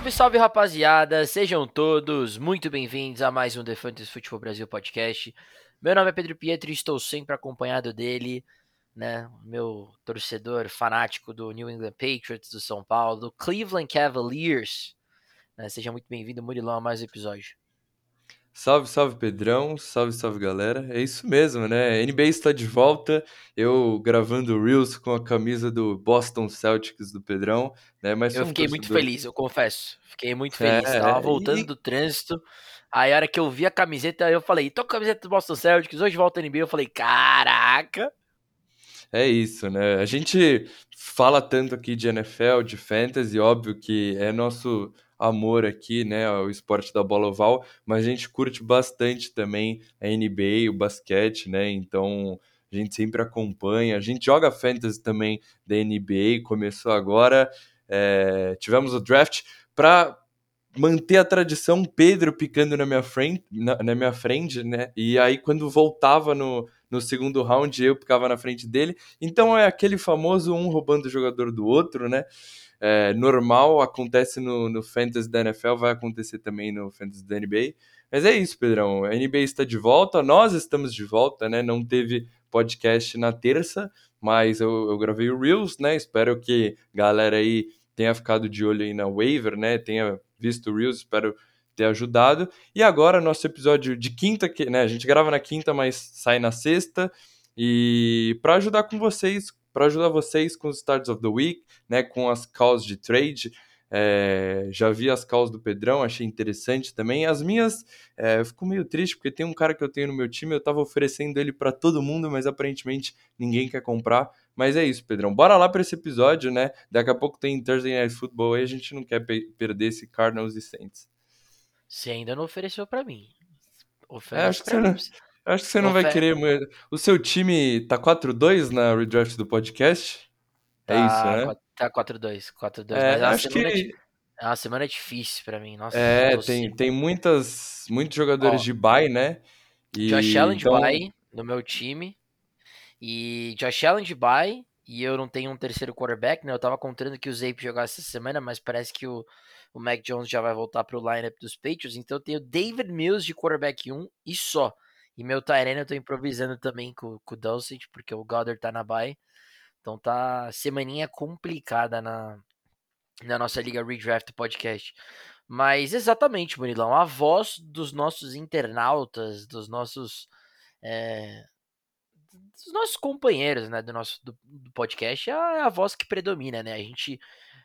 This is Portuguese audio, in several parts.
Salve, salve rapaziada, sejam todos muito bem-vindos a mais um The Fantasy Futebol Brasil Podcast. Meu nome é Pedro Pietro e estou sempre acompanhado dele, né, meu torcedor fanático do New England Patriots, do São Paulo, do Cleveland Cavaliers. Né, seja muito bem-vindo, Murilão, a mais um episódio. Salve, salve Pedrão, salve, salve galera. É isso mesmo, né? NBA está de volta. Eu gravando Reels com a camisa do Boston Celtics do Pedrão, né? Mas eu fiquei muito feliz, eu confesso. Fiquei muito feliz. É, Tava voltando e... do trânsito. Aí a hora que eu vi a camiseta, eu falei, tô com a camiseta do Boston Celtics, hoje volta NBA. Eu falei, caraca! É isso, né? A gente fala tanto aqui de NFL, de fantasy, óbvio que é nosso amor aqui, né, ao esporte da bola oval, mas a gente curte bastante também a NBA, o basquete, né? Então a gente sempre acompanha. A gente joga fantasy também da NBA, começou agora. É, tivemos o draft para manter a tradição, Pedro picando na minha frente, na, na, minha frente, né? E aí quando voltava no, no segundo round, eu ficava na frente dele. Então é aquele famoso um roubando o jogador do outro, né? É, normal, acontece no, no Fantasy da NFL, vai acontecer também no Fantasy da NBA. Mas é isso, Pedrão. A NBA está de volta, nós estamos de volta, né? Não teve podcast na terça, mas eu, eu gravei o Reels, né? Espero que a galera aí tenha ficado de olho aí na waiver, né? Tenha visto o Reels, espero ter ajudado. E agora, nosso episódio de quinta, que, né? A gente grava na quinta, mas sai na sexta. E para ajudar com vocês, para ajudar vocês com os Starts of the Week, né, com as calls de trade. É, já vi as calls do Pedrão, achei interessante também. As minhas, é, eu fico meio triste porque tem um cara que eu tenho no meu time, eu estava oferecendo ele para todo mundo, mas aparentemente ninguém quer comprar. Mas é isso, Pedrão. Bora lá para esse episódio, né? Daqui a pouco tem Thursday Night Football e a gente não quer perder esse Cardinals e Saints. Você ainda não ofereceu para mim. Oferece é, acho que você não... Acho que você não vai querer. O seu time tá 4-2 na redraft do podcast? É tá, é isso, né? Tá 4-2. 4-2. É, mas acho que. É, uma semana difícil pra mim. Nossa, é, tem, tem muitas, muitos jogadores Ó, de bye, né? E, Josh Allen então... de bye no meu time. E Josh Allen de bye. E eu não tenho um terceiro quarterback, né? Eu tava contando que o Zape jogasse essa semana, mas parece que o, o Mac Jones já vai voltar pro lineup dos Patriots. Então eu tenho David Mills de quarterback 1 e só. E meu Tyrene eu tô improvisando também com, com o Dulcich, porque o Goddard tá na bye. Então tá semaninha complicada na, na nossa Liga Redraft Podcast. Mas exatamente, Murilão, a voz dos nossos internautas, dos nossos é, dos nossos companheiros, né, do nosso do, do podcast é a, é a, voz que predomina, né? A gente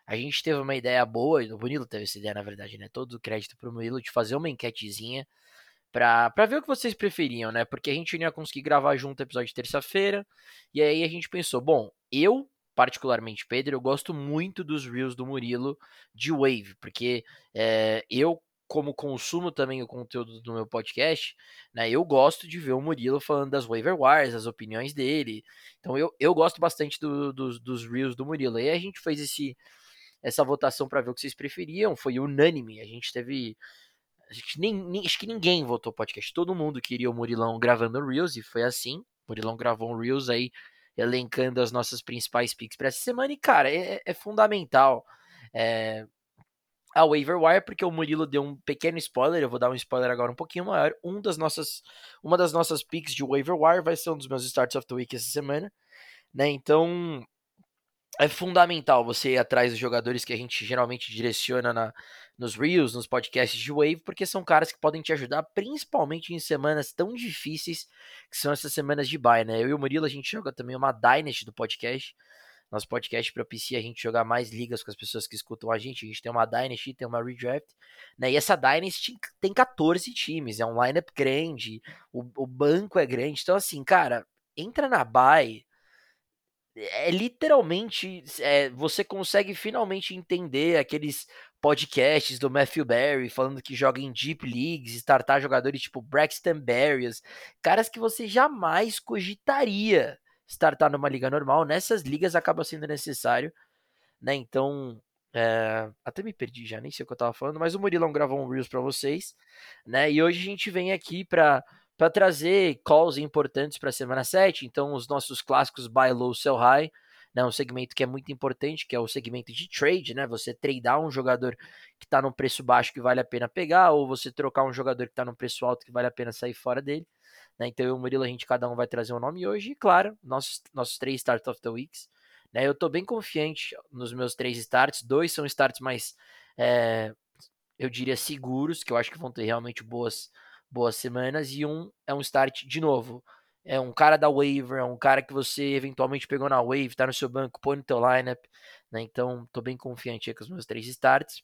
a gente teve uma ideia boa, o Murilo teve essa ideia na verdade, né? Todo o crédito pro Murilo de fazer uma enquetezinha pra, pra ver o que vocês preferiam, né? Porque a gente não ia conseguir gravar junto o episódio de terça-feira. E aí a gente pensou, bom, eu, particularmente, Pedro, eu gosto muito dos Reels do Murilo de Wave, porque é, eu, como consumo também o conteúdo do meu podcast, né? Eu gosto de ver o Murilo falando das waiver wires, as opiniões dele. Então eu, eu gosto bastante do, do, dos Reels do Murilo. E a gente fez esse, essa votação para ver o que vocês preferiam. Foi unânime. A gente teve Acho que, nem, nem, acho que ninguém votou podcast. Todo mundo queria o Murilão gravando Reels e foi assim. O Murilão gravou um Reels aí, elencando as nossas principais picks para essa semana. E, cara, é, é fundamental é, a waiver wire, porque o Murilo deu um pequeno spoiler. Eu vou dar um spoiler agora um pouquinho maior. Um das nossas, uma das nossas picks de waiver wire vai ser um dos meus starts of the week essa semana. Né? Então, é fundamental você ir atrás dos jogadores que a gente geralmente direciona na, nos Reels, nos podcasts de Wave, porque são caras que podem te ajudar, principalmente em semanas tão difíceis que são essas semanas de bye, né? Eu e o Murilo, a gente joga também uma Dynasty do podcast. Nosso podcast propicia a gente jogar mais ligas com as pessoas que escutam a gente. A gente tem uma Dynasty, tem uma Redraft, né? E essa Dynasty tem 14 times, é um lineup grande, o, o banco é grande. Então, assim, cara, entra na bye é literalmente é, você consegue finalmente entender aqueles podcasts do Matthew Barry falando que joga em Deep Leagues, startar jogadores tipo Braxton Berrios, caras que você jamais cogitaria startar numa liga normal. Nessas ligas acaba sendo necessário, né? Então, é, até me perdi já, nem sei o que eu tava falando, mas o Murilão gravou um Reels para vocês, né? E hoje a gente vem aqui para para trazer calls importantes para a semana 7. Então, os nossos clássicos buy low, sell high. né? Um segmento que é muito importante, que é o segmento de trade, né? Você tradear um jogador que está num preço baixo que vale a pena pegar, ou você trocar um jogador que está num preço alto que vale a pena sair fora dele. Né? Então eu e o Murilo, a gente cada um vai trazer um nome hoje, e claro, nossos, nossos três Start of the Weeks. Né? Eu estou bem confiante nos meus três starts, dois são starts mais, é, eu diria, seguros, que eu acho que vão ter realmente boas, boas semanas, e um é um start, de novo, é um cara da waiver, é um cara que você eventualmente pegou na wave, tá no seu banco, põe no teu lineup, né? Então, tô bem confiante aí com os meus três starts.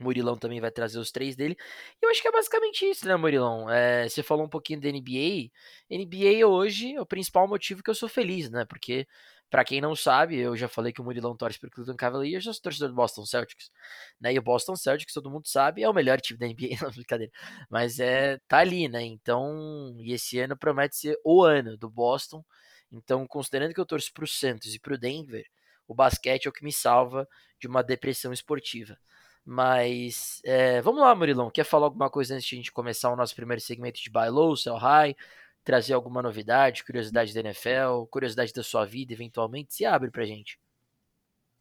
Murilão também vai trazer os três dele. E eu acho que é basicamente isso, né, Murilão? É, você falou um pouquinho da NBA. NBA hoje é o principal motivo que eu sou feliz, né? Porque, para quem não sabe, eu já falei que o Murilão torce pro Cleveland Cavaliers, eu sou torcedor do Boston Celtics. Né? E o Boston Celtics, todo mundo sabe, é o melhor time da NBA, não, brincadeira. Mas é, tá ali, né? Então, e esse ano promete ser o ano do Boston. Então, considerando que eu torço pro Santos e pro Denver, o basquete é o que me salva de uma depressão esportiva. Mas é, vamos lá, Murilão. Quer falar alguma coisa antes de a gente começar o nosso primeiro segmento de Buy Low, Sell High? Trazer alguma novidade, curiosidade da NFL, curiosidade da sua vida, eventualmente? Se abre pra gente.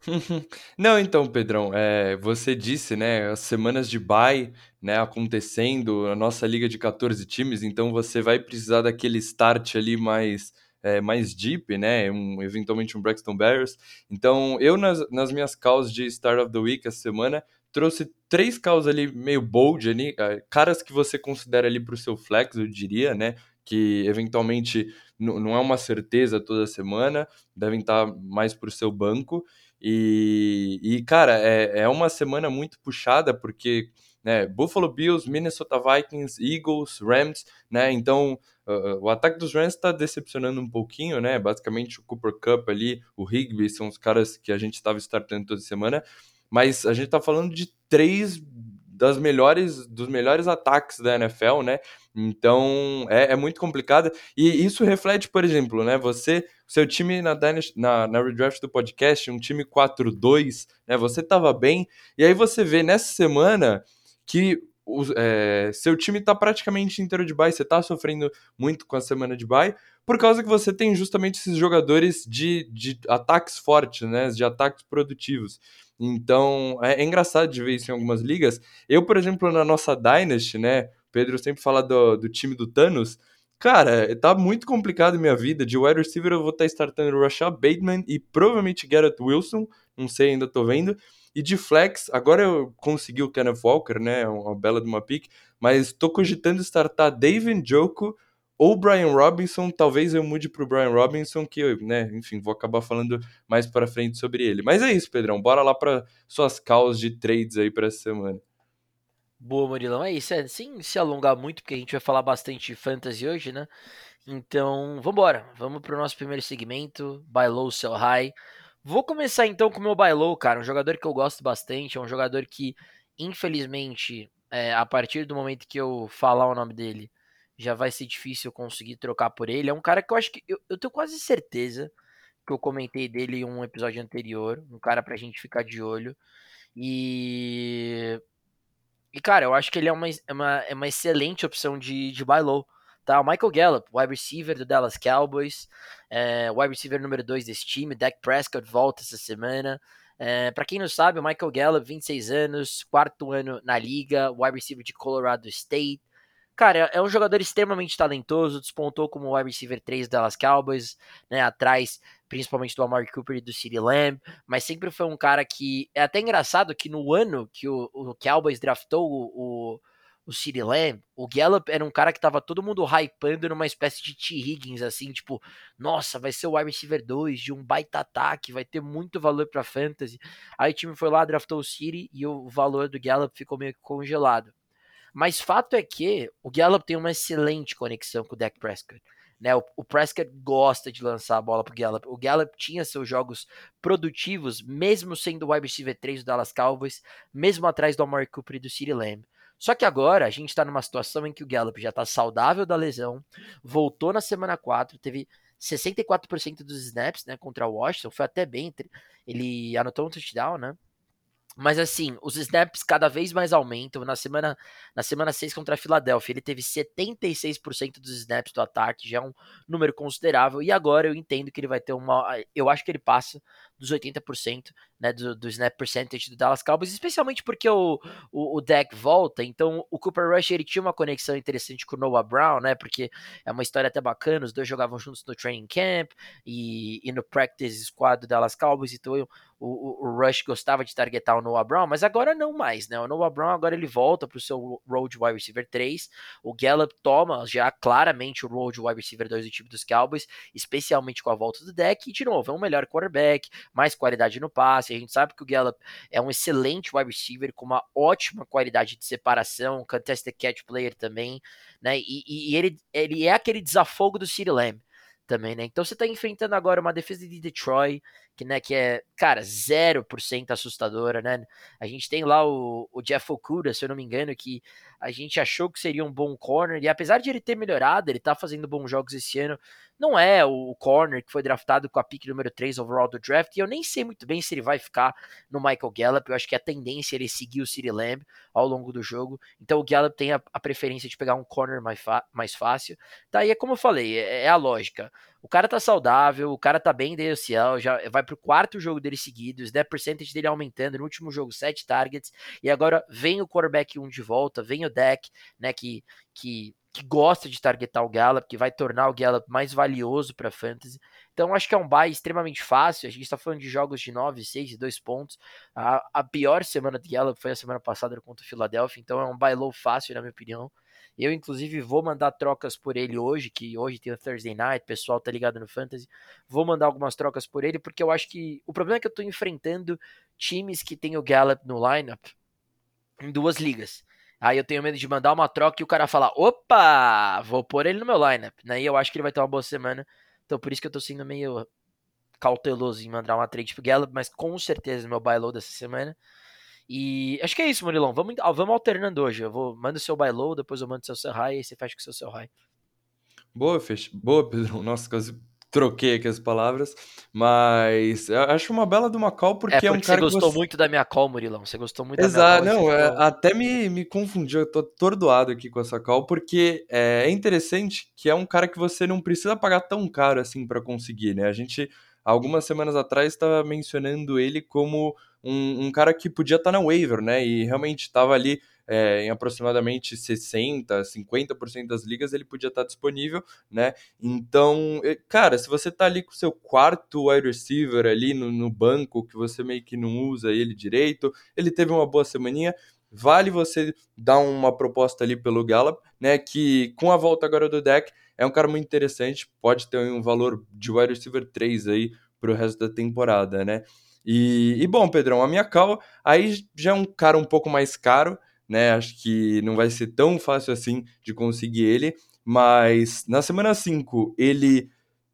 Não, então, Pedrão, é, você disse, né, as semanas de bye, né, acontecendo, a nossa liga de 14 times, então você vai precisar daquele start ali mais é, mais deep, né? Um, eventualmente um Braxton Barriers. Então, eu nas, nas minhas calls de Start of the Week essa semana, trouxe três causas ali meio bold ali, caras que você considera ali para o seu flex, eu diria, né? Que eventualmente não é uma certeza toda semana, devem estar tá mais para o seu banco. E, e cara, é, é uma semana muito puxada, porque né, Buffalo Bills, Minnesota Vikings, Eagles, Rams, né? Então uh, o ataque dos Rams está decepcionando um pouquinho, né? Basicamente o Cooper Cup ali, o Higby são os caras que a gente estava startando toda semana mas a gente tá falando de três das melhores dos melhores ataques da NFL, né? Então é, é, muito complicado e isso reflete, por exemplo, né? Você, seu time na, na, na redraft do podcast, um time 4-2, né? Você tava bem e aí você vê nessa semana que o, é, seu time tá praticamente inteiro de bye, você tá sofrendo muito com a semana de bye, por causa que você tem justamente esses jogadores de, de ataques fortes, né? De ataques produtivos. Então, é, é, engraçado de ver isso em algumas ligas. Eu, por exemplo, na nossa Dynasty, né? Pedro sempre fala do, do time do Thanos. Cara, tá muito complicado minha vida. De wide receiver eu vou estar tá startando Rashad Bateman e provavelmente Garrett Wilson. Não sei, ainda tô vendo. E de flex, agora eu consegui o Kenneth Walker, né? Uma bela de uma pick. Mas tô cogitando startar David Joko ou Brian Robinson, talvez eu mude para o Brian Robinson, que eu, né, enfim, vou acabar falando mais para frente sobre ele. Mas é isso, Pedrão, bora lá para suas causas de trades aí para essa semana. Boa, Murilão, é isso, é, sem se alongar muito, porque a gente vai falar bastante de fantasy hoje, né? Então, vamos embora, vamos para o nosse primeiro segmento, Buy Low, Sell High. Vou começar então com o meu Buy Low, cara, um jogador que eu gosto bastante, é um jogador que, infelizmente, é, a partir do momento que eu falar o nome dele, já vai ser difícil conseguir trocar por ele. É um cara que eu acho que eu, eu tenho quase certeza que eu comentei dele em um episódio anterior, um cara pra gente ficar de olho. E e cara, eu acho que ele é uma, é uma, é uma excelente opção de, de buy low. Tá, o Michael Gallup, wide receiver do Dallas Cowboys, é, wide receiver número 2 desse time, Dak Prescott volta essa semana. É, para quem não sabe, o Michael Gallup, 26 anos, quarto ano na liga, wide receiver de Colorado State, Cara, é um jogador extremamente talentoso, despontou como wide receiver 3 Dallas Cowboys, né, atrás principalmente do Amari Cooper e do CeeDee Lamb, mas sempre foi um cara que é até engraçado que no ano que o, o Cowboys draftou o, o, o CeeDee Lamb, o Gallup era um cara que tava todo mundo hypando numa espécie de T. Higgins, assim, tipo, nossa, vai ser o wide receiver 2 de um baita ataque, vai ter muito valor para fantasy. Aí o time foi lá, draftou o City e o valor do Gallup ficou meio que congelado. Mas fato é que o Gallup tem uma excelente conexão com o Dak Prescott. Né, o, o, Prescott gosta de lançar a bola pro Gallup. O Gallup tinha seus jogos produtivos, mesmo sendo o wide receiver 3 do Dallas Cowboys, mesmo atrás do Amari Cooper e do CeeDee Lamb. Só que agora a gente está numa situação em que o Gallup já está saudável da lesão, voltou na semana 4, teve 64% dos snaps né, contra o Washington, foi até bem, ele anotou um touchdown, né? Mas assim, os snaps cada vez mais aumentam. Na semana, na semana 6 contra a Filadélfia, ele teve 76% dos snaps do ataque, já é um número considerável. E agora eu entendo que ele vai ter uma. Eu acho que ele passa dos 80% né, do, do snap percentage do Dallas Cowboys, especialmente porque o, o, o deck volta. Então o Cooper Rush ele tinha uma conexão interessante com o Noah Brown, né? Porque é uma história até bacana. Os dois jogavam juntos no training camp e, e no practice squad do Dallas Cowboys. Então eu, o, o, Rush gostava de targetar o Noah Brown, mas agora não mais, né? O Noah Brown agora ele volta para o seu role de wide receiver 3. O Gallup toma já claramente o role de wide receiver 2 do time dos Cowboys, especialmente com a volta do deck. E de novo, é um melhor quarterback, mais qualidade no passe. A gente sabe que o Gallup é um excelente wide receiver com uma ótima qualidade de separação, contested catch player também, né? E, e ele, ele é aquele desafogo do City Lamb também, né? Então você tá enfrentando agora uma defesa de Detroit que, né, que é, cara, 0% assustadora, né? A gente tem lá o, o Jeff Okuda, se eu não me engano, que a gente achou que seria um bom corner, e apesar de ele ter melhorado, ele tá fazendo bons jogos esse ano, não é o corner que foi draftado com a pick número 3 overall do draft, e eu nem sei muito bem se ele vai ficar no Michael Gallup, eu acho que a tendência é ele seguir o City Lamb ao longo do jogo, então o Gallup tem a, a preferência de pegar um corner mais, mais fácil, tá, e é como eu falei, é, é a lógica, o cara tá saudável, o cara tá bem da UCL, já vai pro quarto jogo dele seguido, o snap percentage dele aumentando, no último jogo 7 targets, e agora vem o quarterback 1 de volta, vem o deck, né, que, que, que gosta de targetar o Gallup, que vai tornar o Gallup mais valioso para fantasy. Então acho que é um buy extremamente fácil. A gente está falando de jogos de 9, 6 e 2 pontos. A, a pior semana de Gallup foi a semana passada contra o Philadelphia, então é um buy low fácil, na minha opinião. Eu, inclusive, vou mandar trocas por ele hoje, que hoje tem o Thursday Night, o pessoal tá ligado no Fantasy. Vou mandar algumas trocas por ele, porque eu acho que o problema é que eu tô enfrentando times que tem o Gallup no lineup em duas ligas. Aí eu tenho medo de mandar uma troca e o cara falar: opa, vou pôr ele no meu lineup. Né? E eu acho que ele vai ter uma boa semana. Então por isso que eu tô sendo meio cauteloso em mandar uma trade pro Gallup, mas com certeza meu buy low dessa semana. E acho que é isso, Murilão. Vamos, vamos alternando hoje. Eu vou manda o seu buy low, depois eu mando o seu sell high e você fecha com o seu sell high. Boa, fech... Boa, Pedro. Nossa, quase troquei aqui as palavras, mas eu acho uma bela de uma call porque é, porque é um cara você gostou você... muito da minha call, Murilão. Você gostou muito Exato, da minha call. Exato, não, é, até me, me confundiu, eu tô atordoado aqui com essa call, porque é, é interessante que é um cara que você não precisa pagar tão caro assim para conseguir, né? A gente algumas semanas atrás estava mencionando ele como um, um, cara que podia estar tá na waiver, né? E realmente estava ali é, em aproximadamente 60, 50% das ligas ele podia estar tá disponível, né? Então, cara, se você tá ali com o seu quarto wide receiver ali no, no banco, que você meio que não usa ele direito, ele teve uma boa semaninha, vale você dar uma proposta ali pelo Gallup, né? Que com a volta agora do deck é um cara muito interessante, pode ter um valor de wide receiver 3 aí pro resto da temporada, né? E, e bom, Pedrão, a minha cal aí já é um cara um pouco mais caro, né? Acho que não vai ser tão fácil assim de conseguir ele, mas na semana 5 ele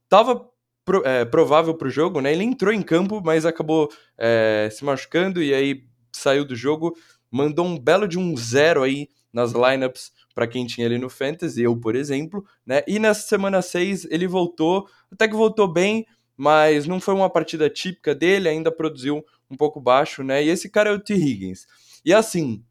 tava pro, é, provável para o jogo, né? Ele entrou em campo, mas acabou é, se machucando e aí saiu do jogo, mandou um belo de um zero aí nas lineups para quem tinha ali no Fantasy, eu, por exemplo, né? E nessa semana 6 ele voltou, até que voltou bem, mas não foi uma partida típica dele, ainda produziu um pouco baixo, né? E esse cara é o T. Higgins. E assim,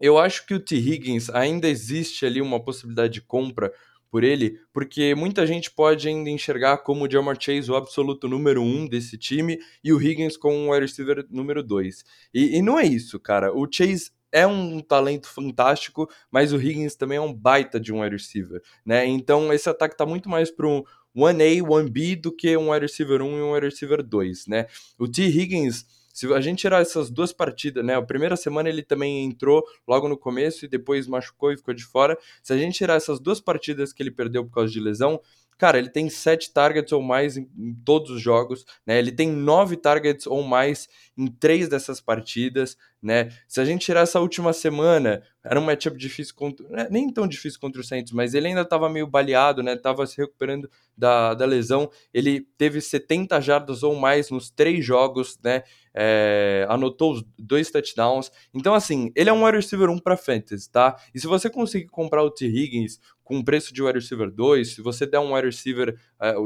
eu acho que o T. Higgins ainda existe ali uma possibilidade de compra por ele, porque muita gente pode ainda enxergar como o Jamar Chase o absoluto número um desse time e o Higgins como o wide receiver número dois. E, e não é isso, cara. O Chase é um talento fantástico, mas o Higgins também é um baita de um wide receiver, né? Então esse ataque tá muito mais para um 1A, 1B do que um wide receiver 1 e um wide receiver 2, né? O T. Higgins, se a gente tirar essas duas partidas, né? A primeira semana ele também entrou logo no começo e depois machucou e ficou de fora. Se a gente tirar essas duas partidas que ele perdeu por causa de lesão, cara, ele tem sete targets ou mais em, em, todos os jogos, né? Ele tem nove targets ou mais em três dessas partidas, né? Se a gente tirar essa última semana, era um matchup difícil contra. Né, nem tão difícil contra o Saints, mas ele ainda estava meio baleado, né? Tava se recuperando da, da lesão. Ele teve 70 jardas ou mais nos três jogos, né? É, anotou os dois touchdowns. Então, assim, ele é um wide receiver 1 para fantasy, tá? E se você conseguir comprar o T. Higgins com preço de wide receiver 2, se você der um wide receiver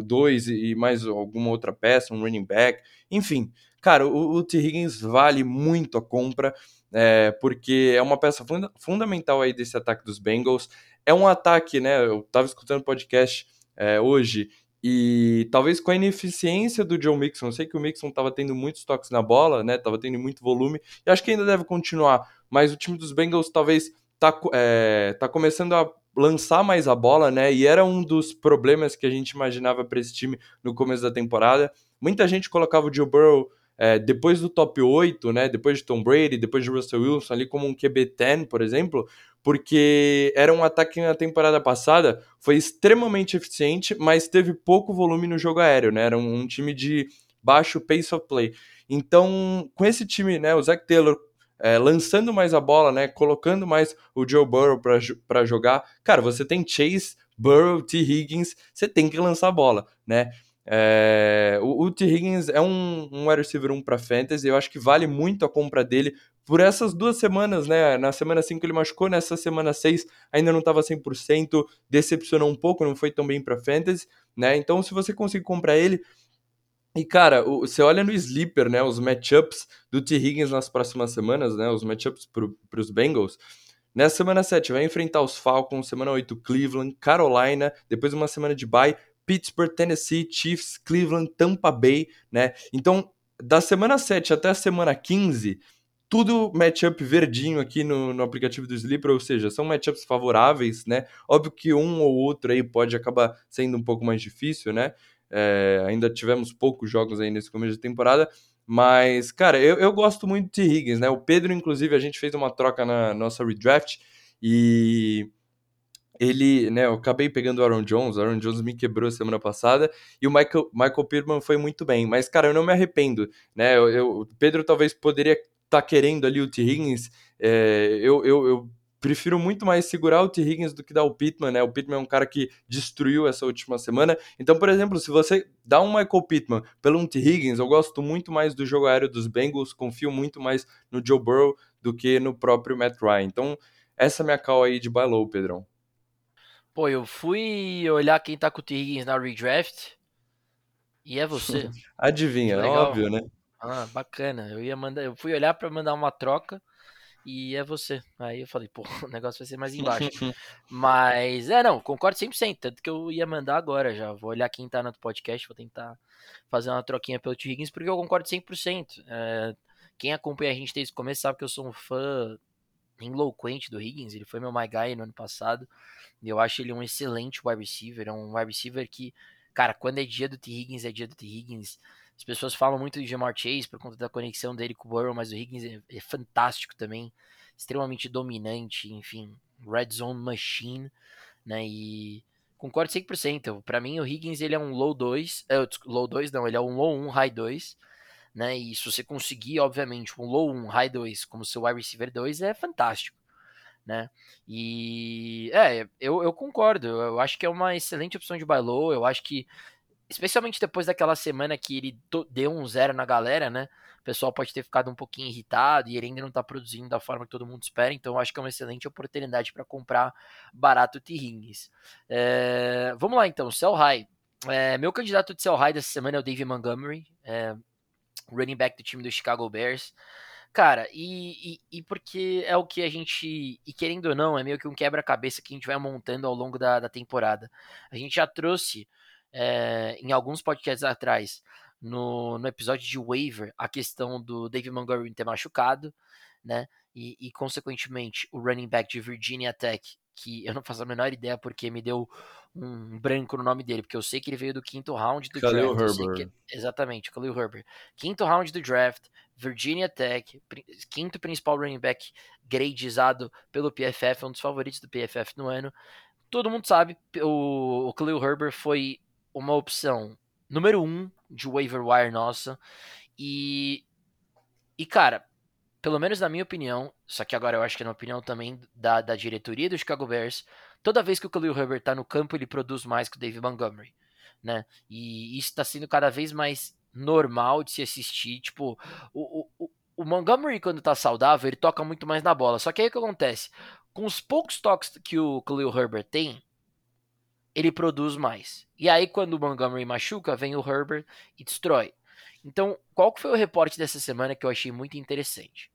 2 uh, e mais alguma outra peça, um running back, enfim, cara, o, o T. Higgins vale muito a compra é, porque é uma peça funda fundamental aí desse ataque dos Bengals. É um ataque, né? Eu estava escutando podcast é, hoje e talvez com a ineficiência do Joe Mixon, eu sei que o Mixon estava tendo muitos toques na bola, né? Tava tendo muito volume e acho que ainda deve continuar, mas o time dos Bengals talvez tá, é, tá começando a lançar mais a bola, né? E era um dos problemas que a gente imaginava para esse time no começo da temporada. Muita gente colocava o Joe Burrow é, depois do top 8, né, depois de Tom Brady, depois de Russell Wilson, ali como um QB10, por exemplo, porque era um ataque que na temporada passada foi extremamente eficiente, mas teve pouco volume no jogo aéreo, né, era um, um time de baixo pace of play. Então, com esse time, né, o Zach Taylor é, lançando mais a bola, né, colocando mais o Joe Burrow para jogar, cara, você tem Chase, Burrow, T. Higgins, você tem que lançar a bola, né? É, o, o T. Higgins é um, um wide receiver 1 para fantasy, eu acho que vale muito a compra dele por essas duas semanas, né? Na semana 5 ele machucou, nessa semana 6 ainda não estava 100%, decepcionou um pouco, não foi tão bem para fantasy, né? Então, se você conseguir comprar ele, e cara, você olha no Sleeper, né? Os matchups do T. Higgins nas próximas semanas, né? Os matchups para os Bengals. Nessa semana 7 vai enfrentar os Falcons, semana 8 Cleveland, Carolina, depois uma semana de bye, Pittsburgh, Tennessee, Chiefs, Cleveland, Tampa Bay, né? Então, da semana 7 até a semana 15, tudo matchup verdinho aqui no, no aplicativo do Sleeper, ou seja, são matchups favoráveis, né? Óbvio que um ou outro aí pode acabar sendo um pouco mais difícil, né? É, ainda tivemos poucos jogos aí nesse começo de temporada, mas, cara, eu, eu gosto muito de Higgins, né? O Pedro, inclusive, a gente fez uma troca na nossa redraft e ele, né, eu acabei pegando o Aaron Jones, o Aaron Jones me quebrou semana passada, e o Michael, Michael Pittman foi muito bem, mas, cara, eu não me arrependo, né, eu, eu Pedro talvez poderia estar tá querendo ali o T. Higgins, é, eu, eu, eu, prefiro muito mais segurar o T. Higgins do que dar o Pittman, né, o Pittman é um cara que destruiu essa última semana, então, por exemplo, se você dá um Michael Pittman pelo um T. Higgins, eu gosto muito mais do jogo aéreo dos Bengals, confio muito mais no Joe Burrow do que no próprio Matt Ryan, então, essa é minha call aí de buy low, Pedrão. Pô, eu fui olhar quem tá com o T. Higgins na redraft e é você. Adivinha, é óbvio, né? Ah, bacana. Eu ia mandar, eu fui olhar para mandar uma troca e é você. Aí eu falei, pô, o negócio vai ser mais embaixo. Mas, é, não, concordo 100%. Tanto que eu ia mandar agora já. Vou olhar quem tá no podcast, vou tentar fazer uma troquinha pelo T. Higgins, porque eu concordo 100%. É, quem acompanha a gente desde o começo sabe que eu sou um fã enlouquente do Higgins. Ele foi meu my guy no ano passado. Eu acho ele um excelente wide receiver. É um wide receiver que, cara, quando é dia do T. Higgins, é dia do T. Higgins. As pessoas falam muito de Jamar Chase por conta da conexão dele com o Burrow, mas o Higgins é, é fantástico também. Extremamente dominante, enfim. Red Zone Machine, né? E concordo 100%. Para mim, o Higgins ele é um low 2. É, low 2 não, ele é um low 1, high 2. Né? E se você conseguir, obviamente, um low 1, high 2 como seu wide receiver 2, é fantástico né? E é, eu, eu concordo. Eu acho que é uma excelente opção de buy low. Eu acho que, especialmente depois daquela semana que ele deu um zero na galera, né? O pessoal pode ter ficado um pouquinho irritado e ele ainda não tá produzindo da forma que todo mundo espera. Então eu acho que é uma excelente oportunidade para comprar barato T-Rings. É, vamos lá então, sell high. É, meu candidato de sell high dessa semana é o David Montgomery, é, running back do time do Chicago Bears. Cara, e, e, e, porque é o que a gente. E querendo ou não, é meio que um quebra-cabeça que a gente vai montando ao longo da, da temporada. A gente já trouxe é, em alguns podcasts atrás, no, no episódio de waiver, a questão do David Montgomery ter machucado, né? E, e, consequentemente, o running back de Virginia Tech, que eu não faço a menor ideia porque me deu um branco no nome dele, porque eu sei que ele veio do quinto round do Khalil draft. Herbert. Que, exatamente, Khalil Herbert. Quinto round do draft, Virginia Tech, quinto principal running back gradeizado pelo PFF, um dos favoritos do PFF no ano. Todo mundo sabe, o, o Khalil Herbert foi uma opção número um de waiver wire nossa. E, e cara, pelo menos na minha opinião, só que agora eu acho que é na opinião também da, da diretoria do Chicago Bears, toda vez que o Khalil Herbert tá no campo, ele produz mais que o David Montgomery, né? E isso está sendo cada vez mais normal de se assistir. Tipo, o, o, o Montgomery, quando tá saudável, ele toca muito mais na bola. Só que aí o que acontece? Com os poucos toques que o Khalil Herbert tem, ele produz mais. E aí, quando o Montgomery machuca, vem o Herbert e destrói. Então, qual que foi o reporte dessa semana que eu achei muito interessante?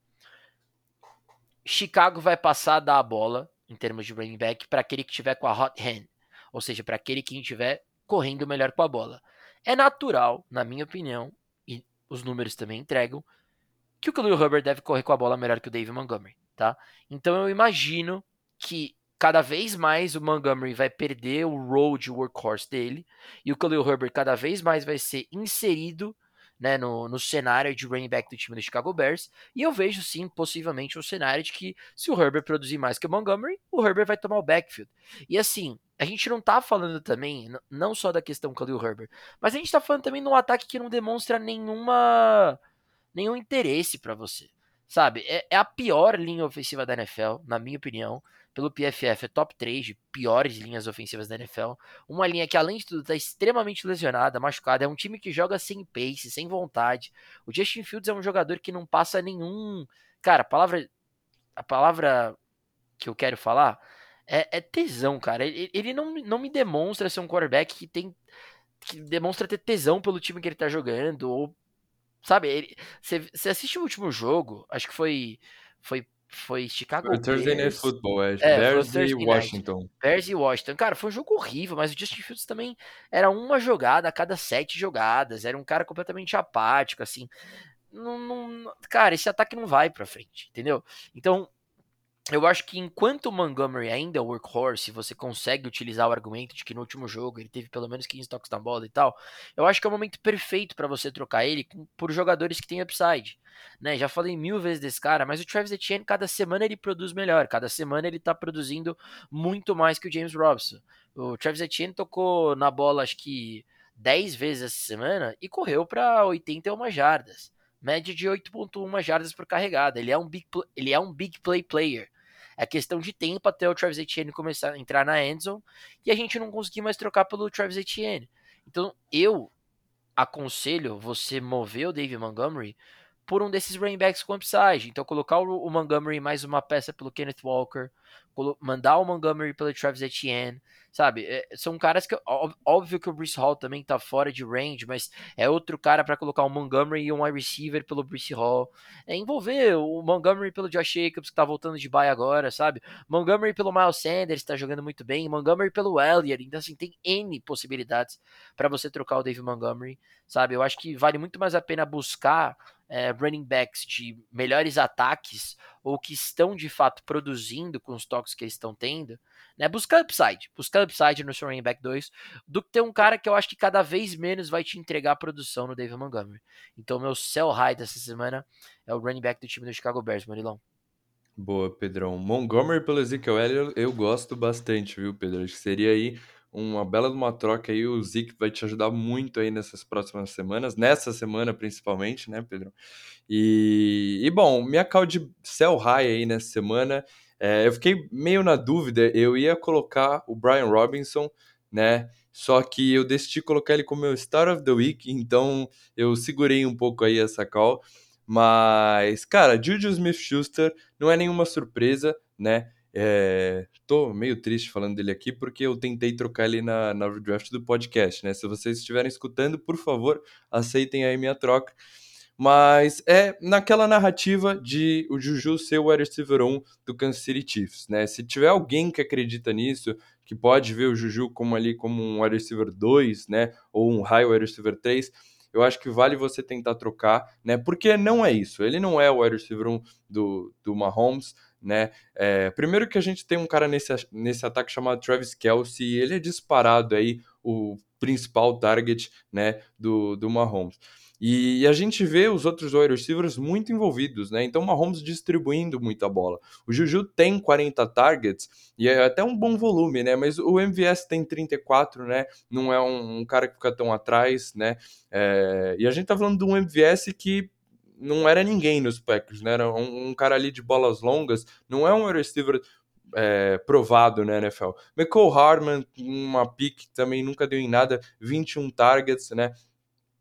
Chicago vai passar a dar a bola, em termos de running back, para aquele que tiver com a hot hand. Ou seja, para aquele que estiver correndo melhor com a bola. É natural, na minha opinião, e os números também entregam, que o Khalil Herbert deve correr com a bola melhor que o David Montgomery, tá? Então eu imagino que cada vez mais o Montgomery vai perder o role de workhorse dele e o Khalil Herbert cada vez mais vai ser inserido né, no, no cenário de running back do time do Chicago Bears. E eu vejo sim, possivelmente, um cenário de que se o Herbert produzir mais que o Montgomery, o Herbert vai tomar o backfield. E assim, a gente não tá falando também, não só da questão Khalil Herbert, mas a gente tá falando também de um ataque que não demonstra nenhuma nenhum interesse para você. Sabe? É, é, a pior linha ofensiva da NFL, na minha opinião pelo PFF, é top 3 de piores linhas ofensivas da NFL. Uma linha que, além de tudo, está extremamente lesionada, machucada. É um time que joga sem pace, sem vontade. O Justin Fields é um jogador que não passa nenhum. Cara, a palavra, a palavra que eu quero falar é, é tesão, cara. Ele, ele não, não me demonstra ser um quarterback que tem. que demonstra ter tesão pelo time que ele tá jogando. Ou. Sabe, você assiste o último jogo, acho que foi. Foi foi Chicago foi Thursday Night Football, é. é Bears e Washington. Night. Bears e Washington. Cara, foi um jogo horrível, mas o Justin Fields também era uma jogada a cada sete jogadas. Era um cara completamente apático, assim. Não, não, cara, esse ataque não vai pra frente, entendeu? Então, eu acho que enquanto o Montgomery ainda é workhorse, você consegue utilizar o argumento de que no último jogo ele teve pelo menos 15 toques na bola e tal, eu acho que é o momento perfeito para você trocar ele por jogadores que têm upside. Né? Já falei mil vezes desse cara, mas o Travis Etienne, cada semana ele produz melhor, cada semana ele tá produzindo muito mais que o James Robson. O Travis Etienne tocou na bola, acho que 10 vezes essa semana e correu para 81 jardas média de 8.1 jardas por carregada. Ele é um big, ele é um big play player. É questão de tempo até o Travis Etienne começar a entrar na endzone e a gente não conseguir mais trocar pelo Travis Etienne. Então eu aconselho você mover o David Montgomery por um desses running com upside. Então colocar o Montgomery mais uma peça pelo Kenneth Walker, mandar o Montgomery pelo Travis Etienne, sabe? É, são caras que, óbvio que o Bruce Hall também tá fora de range, mas é outro cara para colocar o Montgomery e um wide receiver pelo Bruce Hall. É envolver o Montgomery pelo Josh Jacobs, que tá voltando de bye agora, sabe? Montgomery pelo Miles Sanders, tá jogando muito bem. Montgomery pelo Elliott. Então, assim, tem N possibilidades para você trocar o David Montgomery, sabe? Eu acho que vale muito mais a pena buscar é, running backs de melhores ataques ou que estão de fato produzindo com os toques que eles estão tendo, né? Buscar upside, buscar upside no seu running back 2, do que ter um cara que eu acho que cada vez menos vai te entregar produção no David Montgomery. Então, meu sell high dessa semana é o running back do time do Chicago Bears, Marilão. Boa, Pedrão. Montgomery pelo Ezekiel Elliott eu gosto bastante, viu, Pedro? Acho que seria aí uma bela de uma troca aí. O Zeke vai te ajudar muito aí nessas próximas semanas, nessa semana principalmente, né, Pedro? E, e bom, minha call de sell high aí nessa semana, é, eu fiquei meio na dúvida, eu ia colocar o Brian Robinson, né? Só que eu decidi colocar ele como meu Star of the Week, então eu segurei um pouco aí essa call. Mas, cara, Juju Smith-Schuster não é nenhuma surpresa, né? É, tô meio triste falando dele aqui porque eu tentei trocar ele na, na draft do podcast, né? Se vocês estiverem escutando, por favor, aceitem aí minha troca. Mas é naquela narrativa de o Juju ser o wide receiver 1 do Kansas City Chiefs, né? Se tiver alguém que acredita nisso, que pode ver o Juju como ali como um wide receiver 2, né? Ou um high wide receiver 3, eu acho que vale você tentar trocar, né? Porque não é isso. Ele não é o wide receiver 1 do, do Mahomes, né? É, primeiro que a gente tem um cara nesse, nesse ataque chamado Travis Kelsey, ele é disparado aí o principal target, né, do, do Mahomes. E, a gente vê os outros wide receivers muito envolvidos, né? Então Mahomes distribuindo muita bola. O Juju tem 40 targets e é até um bom volume, né? Mas o MVS tem 34, né? Não é um, um cara que fica tão atrás, né? É, e a gente tá falando de um MVS que não era ninguém nos Packers, né? Era um, um cara ali de bolas longas, não é um receiver é, provado na NFL. McCall Harman, uma pick também nunca deu em nada, 21 targets, né?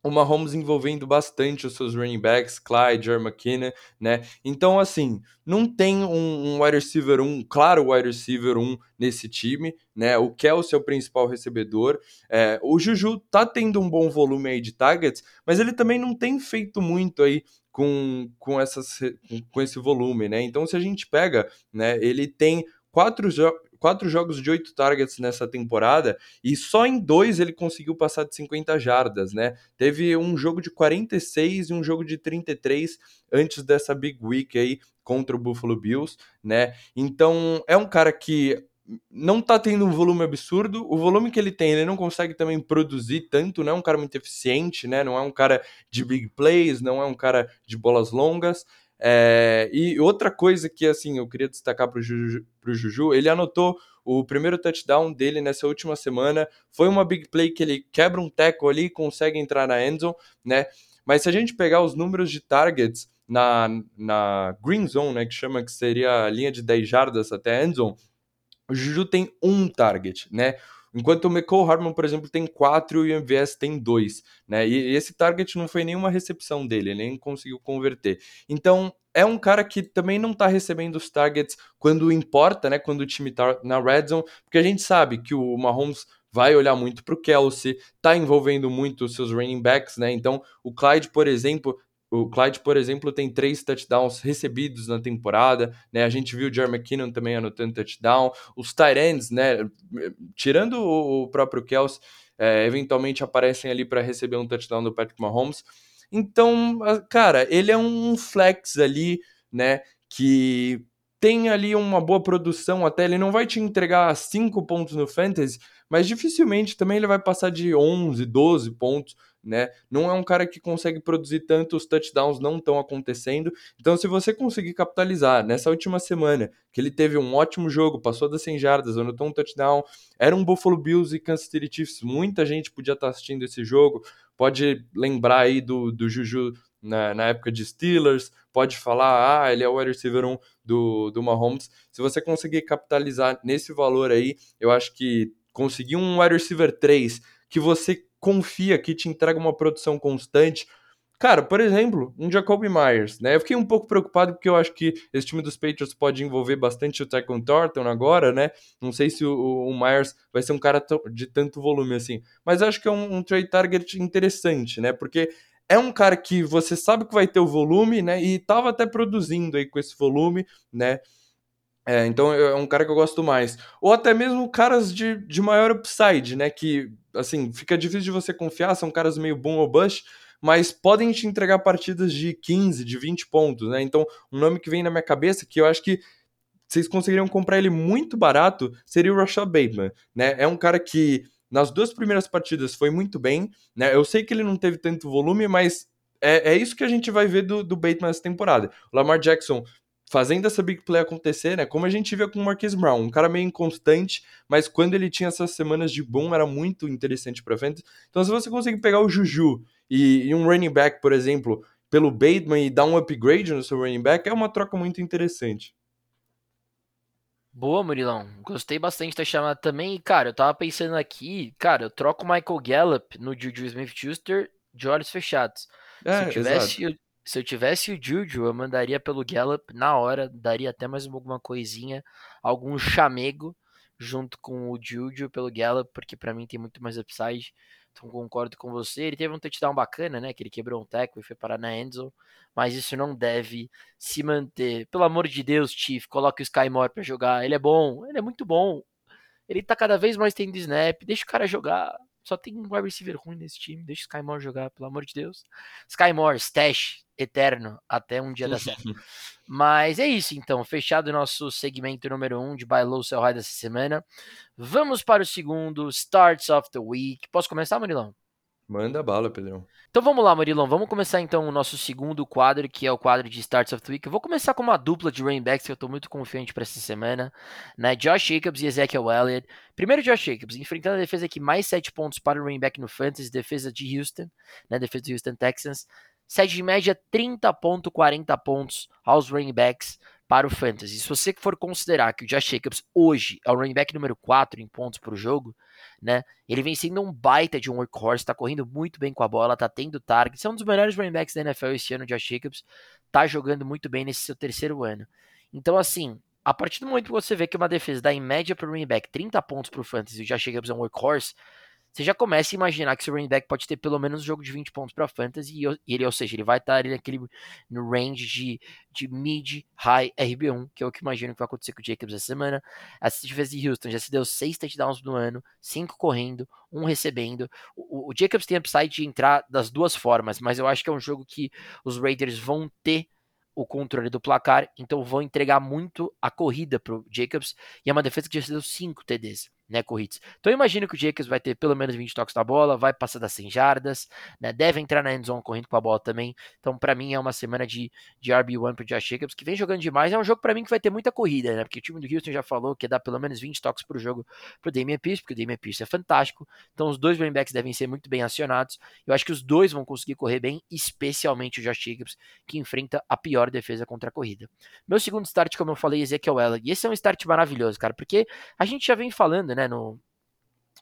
o Mahomes envolvendo bastante os seus running backs, Clyde, Jerry McKinnon, né? Então, assim, não tem um, um wide receiver 1, claro, wide receiver 1 nesse time, né? O Kelsey é o principal recebedor. É, o Juju tá tendo um bom volume aí de targets, mas ele também não tem feito muito aí com, com, essas, com esse volume, né? Então, se a gente pega, né, ele tem quatro, jo quatro jogos de oito targets nessa temporada e só em dois ele conseguiu passar de 50 jardas, né? Teve um jogo de 46 e um jogo de 33 antes dessa big week aí contra o Buffalo Bills, né? Então é um cara que não tá tendo um volume absurdo. O volume que ele tem, ele não consegue também produzir tanto, não é um cara muito eficiente, né? Não é um cara de big plays, não é um cara de bolas longas. É, e outra coisa que assim eu queria destacar para o Juju, Juju, ele anotou o primeiro touchdown dele nessa última semana. Foi uma big play que ele quebra um tackle ali e consegue entrar na endzone, né? Mas se a gente pegar os números de targets na, na green zone, né, que chama que seria a linha de 10 jardas até endzone, o Juju tem um target, né? Enquanto o McCall Harmon, por exemplo, tem quatro e o MVS tem dois, né? E esse target não foi nenhuma recepção dele, ele nem conseguiu converter. Então, é um cara que também não tá recebendo os targets quando importa, né? Quando o time tá na red zone, porque a gente sabe que o Mahomes vai olhar muito para o Kelsey, tá envolvendo muito os seus running backs, né? Então, o Clyde, por exemplo, o Clyde, por exemplo, tem três touchdowns recebidos na temporada, né? A gente viu o Jerry McKinnon também anotando touchdown. Os tight ends, né? Tirando o próprio Kels, é, eventualmente aparecem ali para receber um touchdown do Patrick Mahomes. Então, cara, ele é um flex ali, né? Que tem ali uma boa produção até. Ele não vai te entregar cinco pontos no Fantasy, mas dificilmente também ele vai passar de 11, 12 pontos né? Não é um cara que consegue produzir tanto, os touchdowns não estão acontecendo. Então, se você conseguir capitalizar nessa última semana, que ele teve um ótimo jogo, passou das 100 jardas, anotou um touchdown, era um Buffalo Bills e Kansas City Chiefs, muita gente podia estar assistindo esse jogo. Pode lembrar aí do, do Juju na, na, época de Steelers, pode falar, ah, ele é o wide receiver 1 do, do Mahomes. Se você conseguir capitalizar nesse valor aí, eu acho que conseguir um wide receiver 3 que você confia que te entrega uma produção constante. Cara, por exemplo, um Jacoby Myers, né? Eu fiquei um pouco preocupado porque eu acho que esse time dos Patriots pode envolver bastante o Tyquan Thornton agora, né? Não sei se o, o, Myers vai ser um cara de tanto volume assim, mas acho que é um, um trade target interessante, né? Porque é um cara que você sabe que vai ter o volume, né? E tava até produzindo aí com esse volume, né? É, então é um cara que eu gosto mais. Ou até mesmo caras de, de maior upside, né? Que, assim, fica difícil de você confiar, são caras meio boom ou bust, mas podem te entregar partidas de 15, de 20 pontos, né? Então, um nome que vem na minha cabeça que eu acho que vocês conseguiriam comprar ele muito barato seria o Rashad Bateman, né? É um cara que nas duas primeiras partidas foi muito bem, né? Eu sei que ele não teve tanto volume, mas é, é isso que a gente vai ver do, do Bateman essa temporada. O Lamar Jackson fazendo essa big play acontecer, né? Como a gente via com o Marquise Brown, um cara meio inconstante, mas quando ele tinha essas semanas de boom era muito interessante para frente. Então, se você conseguir pegar o Juju e, e, um running back, por exemplo, pelo Bateman e dar um upgrade no seu running back, é uma troca muito interessante. Boa, Murilão. Gostei bastante da chamada também. E, cara, eu tava pensando aqui, cara, eu troco o Michael Gallup no Juju Smith-Schuster de olhos fechados. É, Se eu tivesse. Se eu tivesse o Juju, eu mandaria pelo Gallup na hora, daria até mais alguma coisinha, algum chamego junto com o Juju pelo Gallup, porque para mim tem muito mais upside. Então concordo com você. Ele teve um touchdown bacana, né? Que ele quebrou um tackle e foi parar na endzone, mas isso não deve se manter. Pelo amor de Deus, Chief, coloque o Sky Moore para jogar. Ele é bom, ele é muito bom. Ele tá cada vez mais tendo snap, deixa o cara jogar. Só tem um wide receiver ruim nesse time. Deixa o Sky Moore jogar, pelo amor de Deus. Sky Moore, stash, eterno, até um dia da certo. Mas é isso, então. Fechado o nosso segmento número 1 um de Buy Low Sell High dessa semana. Vamos para o segundo, Starts of the Week. Posso começar, Murilão? Manda bala, Pedrão. Então vamos lá, Murilão. Vamos começar então o nosso segundo quadro, que é o quadro de Starts of the Week. Eu vou começar com uma dupla de running backs que eu estou muito confiante para essa semana, né? Josh Jacobs e Ezekiel Elliott. Primeiro Josh Jacobs, enfrentando a defesa que mais 7 pontos para o running back no Fantasy, defesa de Houston, né? Defesa do Houston Texans. cede em média 30.40 pontos aos running backs para o Fantasy. Se você for considerar que o Josh Jacobs hoje é o running back número 4 em pontos por jogo, né? Ele vem sendo um baita de um workhorse, tá correndo muito bem com a bola, tá tendo targets, é um dos melhores running backs da NFL esse ano, o Josh Jacobs, tá jogando muito bem nesse seu terceiro ano. Então, assim, a partir do momento que você vê que uma defesa dá em média para o running back 30 pontos para o fantasy e o Josh Jacobs é um workhorse, você já começa a imaginar que seu running back pode ter pelo menos um jogo de 20 pontos para fantasy e ele, ou seja, ele vai estar ali naquele no range de, de mid, high RB1, que é o que imagino que vai acontecer com o Jacobs essa semana. A defesa de Houston já se deu 6 touchdowns no ano, 5 correndo, 1 recebendo. O, o Jacobs tem upside de entrar das duas formas, mas eu acho que é um jogo que os Raiders vão ter o controle do placar, então vão entregar muito a corrida para o Jacobs e é uma defesa que já se deu 5 TDs né, corridas. Então eu imagino que o Jacobs vai ter pelo menos 20 toques na bola, vai passar das 100 jardas, né, deve entrar na endzone correndo com a bola também. Então para mim é uma semana de, de RB1 pro Josh Jacobs, que vem jogando demais. É um jogo para mim que vai ter muita corrida, né, porque o time do Houston já falou que dar pelo menos 20 toques por jogo pro Damian Pierce, porque o Damian Pierce é fantástico. Então os dois running backs devem ser muito bem acionados. Eu acho que os dois vão conseguir correr bem, especialmente o Josh Jacobs, que enfrenta a pior defesa contra a corrida. Meu segundo start, como eu falei, Ezekiel Elliott. E esse é um start maravilhoso, cara, porque a gente já vem falando, né, no,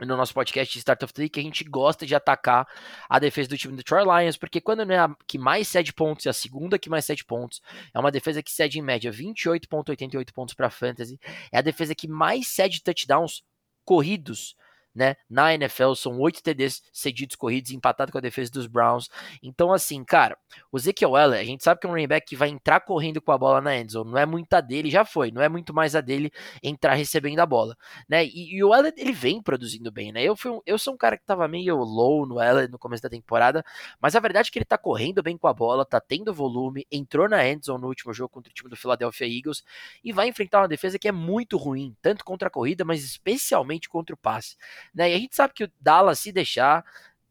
no nosso podcast de Start of the Week, que a gente gosta de atacar a defesa do time do Troy Lions, porque quando não é a que mais cede pontos e a segunda que mais cede pontos, é uma defesa que cede em média 28.88 pontos para fantasy, é a defesa que mais cede touchdowns corridos né? Na NFL são oito TDs cedidos corridos, empatado com a defesa dos Browns. Então, assim, cara, o Ezekiel Elliott, a gente sabe que é um running back que vai entrar correndo com a bola na endzone. Não é muita dele, já foi. Não é muito mais a dele entrar recebendo a bola, né? E, e o Elliott, ele vem produzindo bem, né? Eu, fui um, eu sou um cara que tava meio low no Elliott no começo da temporada, mas a verdade é que ele tá correndo bem com a bola, tá tendo volume, entrou na endzone no último jogo contra o time do Philadelphia Eagles e vai enfrentar uma defesa que é muito ruim, tanto contra a corrida, mas especialmente contra o passe. Né? E a gente sabe que o Dallas, se deixar,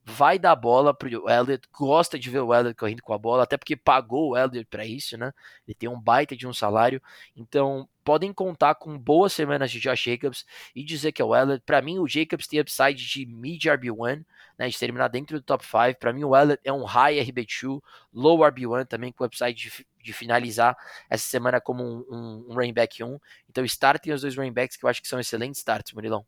vai dar bola pro Elliott, gosta de ver o Elliott correndo com a bola, até porque pagou o Elliott para isso, né? Ele tem um baita de um salário, então podem contar com boas semanas de Josh Jacobs e dizer que é o Elliott. Para mim, o Jacobs tem upside de mid RB1, né? De terminar dentro do top 5. Para mim, o Elliott é um high RB2, low RB1 também, com upside de, de finalizar essa semana como um, um, um running back 1. Então, startem os dois running backs que eu acho que são excelentes starts, Murilão.